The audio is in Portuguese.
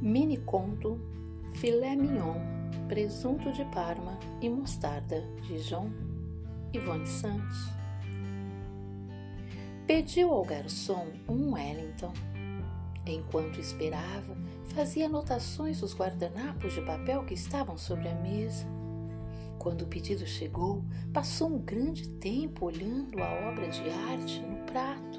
Mini conto Filé Mignon, Presunto de Parma e Mostarda, de João Ivone Santos. Pediu ao garçom um Wellington. Enquanto esperava, fazia anotações dos guardanapos de papel que estavam sobre a mesa. Quando o pedido chegou, passou um grande tempo olhando a obra de arte no prato.